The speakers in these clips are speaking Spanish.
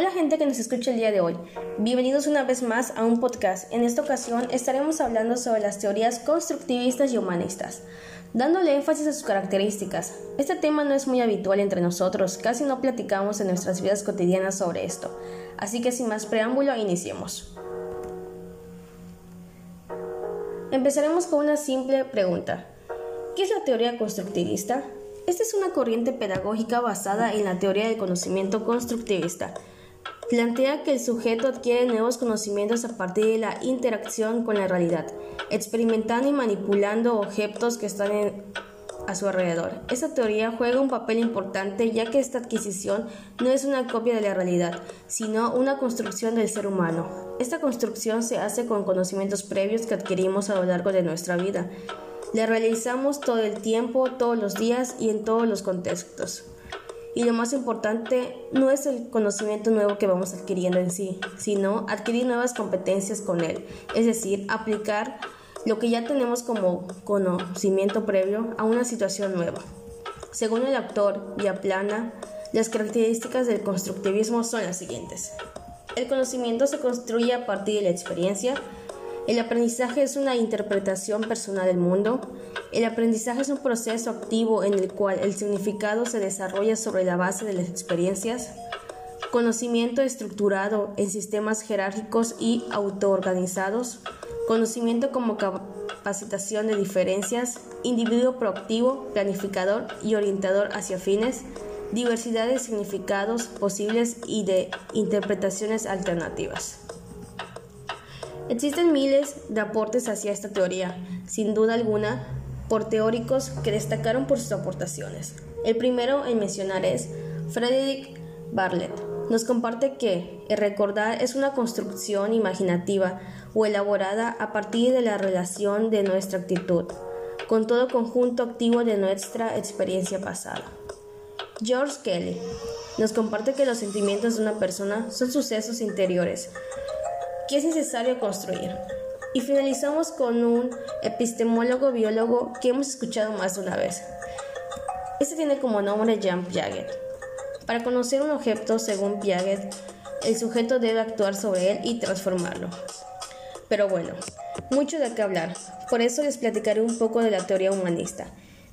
Hola gente que nos escucha el día de hoy. Bienvenidos una vez más a un podcast. En esta ocasión estaremos hablando sobre las teorías constructivistas y humanistas, dándole énfasis a sus características. Este tema no es muy habitual entre nosotros, casi no platicamos en nuestras vidas cotidianas sobre esto. Así que sin más preámbulo, iniciemos. Empezaremos con una simple pregunta. ¿Qué es la teoría constructivista? Esta es una corriente pedagógica basada en la teoría del conocimiento constructivista. Plantea que el sujeto adquiere nuevos conocimientos a partir de la interacción con la realidad, experimentando y manipulando objetos que están a su alrededor. Esta teoría juega un papel importante ya que esta adquisición no es una copia de la realidad, sino una construcción del ser humano. Esta construcción se hace con conocimientos previos que adquirimos a lo largo de nuestra vida la realizamos todo el tiempo, todos los días y en todos los contextos. Y lo más importante no es el conocimiento nuevo que vamos adquiriendo en sí, sino adquirir nuevas competencias con él, es decir, aplicar lo que ya tenemos como conocimiento previo a una situación nueva. Según el autor Viaplana, las características del constructivismo son las siguientes. El conocimiento se construye a partir de la experiencia, el aprendizaje es una interpretación personal del mundo. El aprendizaje es un proceso activo en el cual el significado se desarrolla sobre la base de las experiencias. Conocimiento estructurado en sistemas jerárquicos y autoorganizados. Conocimiento como capacitación de diferencias. Individuo proactivo, planificador y orientador hacia fines. Diversidad de significados posibles y de interpretaciones alternativas. Existen miles de aportes hacia esta teoría, sin duda alguna, por teóricos que destacaron por sus aportaciones. El primero en mencionar es Frederick Bartlett. Nos comparte que el recordar es una construcción imaginativa o elaborada a partir de la relación de nuestra actitud con todo conjunto activo de nuestra experiencia pasada. George Kelly nos comparte que los sentimientos de una persona son sucesos interiores que es necesario construir. Y finalizamos con un epistemólogo biólogo que hemos escuchado más de una vez. Este tiene como nombre Jean Piaget. Para conocer un objeto, según Piaget, el sujeto debe actuar sobre él y transformarlo. Pero bueno, mucho de qué hablar. Por eso les platicaré un poco de la teoría humanista.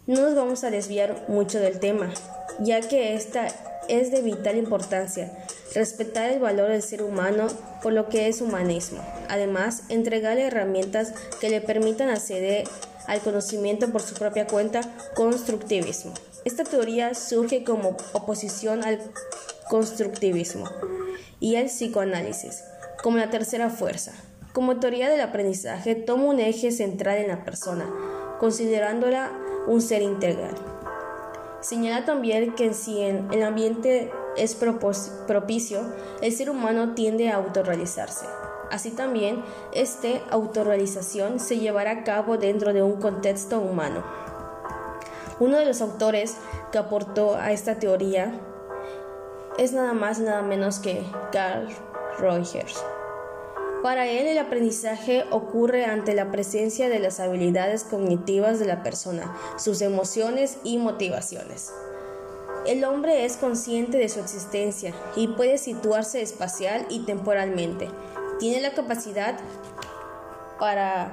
No nos vamos a desviar mucho del tema, ya que esta es de vital importancia respetar el valor del ser humano por lo que es humanismo. Además, entregarle herramientas que le permitan acceder al conocimiento por su propia cuenta, constructivismo. Esta teoría surge como oposición al constructivismo y al psicoanálisis, como la tercera fuerza. Como teoría del aprendizaje, toma un eje central en la persona, considerándola un ser integral. Señala también que si el ambiente es propicio, el ser humano tiende a autorrealizarse. Así también, esta autorrealización se llevará a cabo dentro de un contexto humano. Uno de los autores que aportó a esta teoría es nada más nada menos que Carl Rogers. Para él el aprendizaje ocurre ante la presencia de las habilidades cognitivas de la persona, sus emociones y motivaciones. El hombre es consciente de su existencia y puede situarse espacial y temporalmente. Tiene la capacidad para,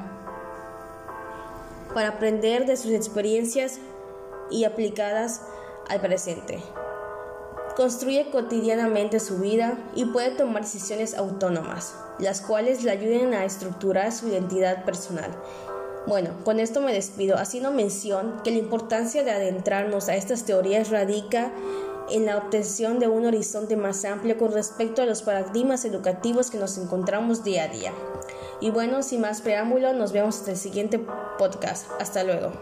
para aprender de sus experiencias y aplicadas al presente. Construye cotidianamente su vida y puede tomar decisiones autónomas, las cuales le ayuden a estructurar su identidad personal bueno, con esto me despido, haciendo mención que la importancia de adentrarnos a estas teorías radica en la obtención de un horizonte más amplio con respecto a los paradigmas educativos que nos encontramos día a día. Y bueno, sin más preámbulo, nos vemos en el siguiente podcast. Hasta luego.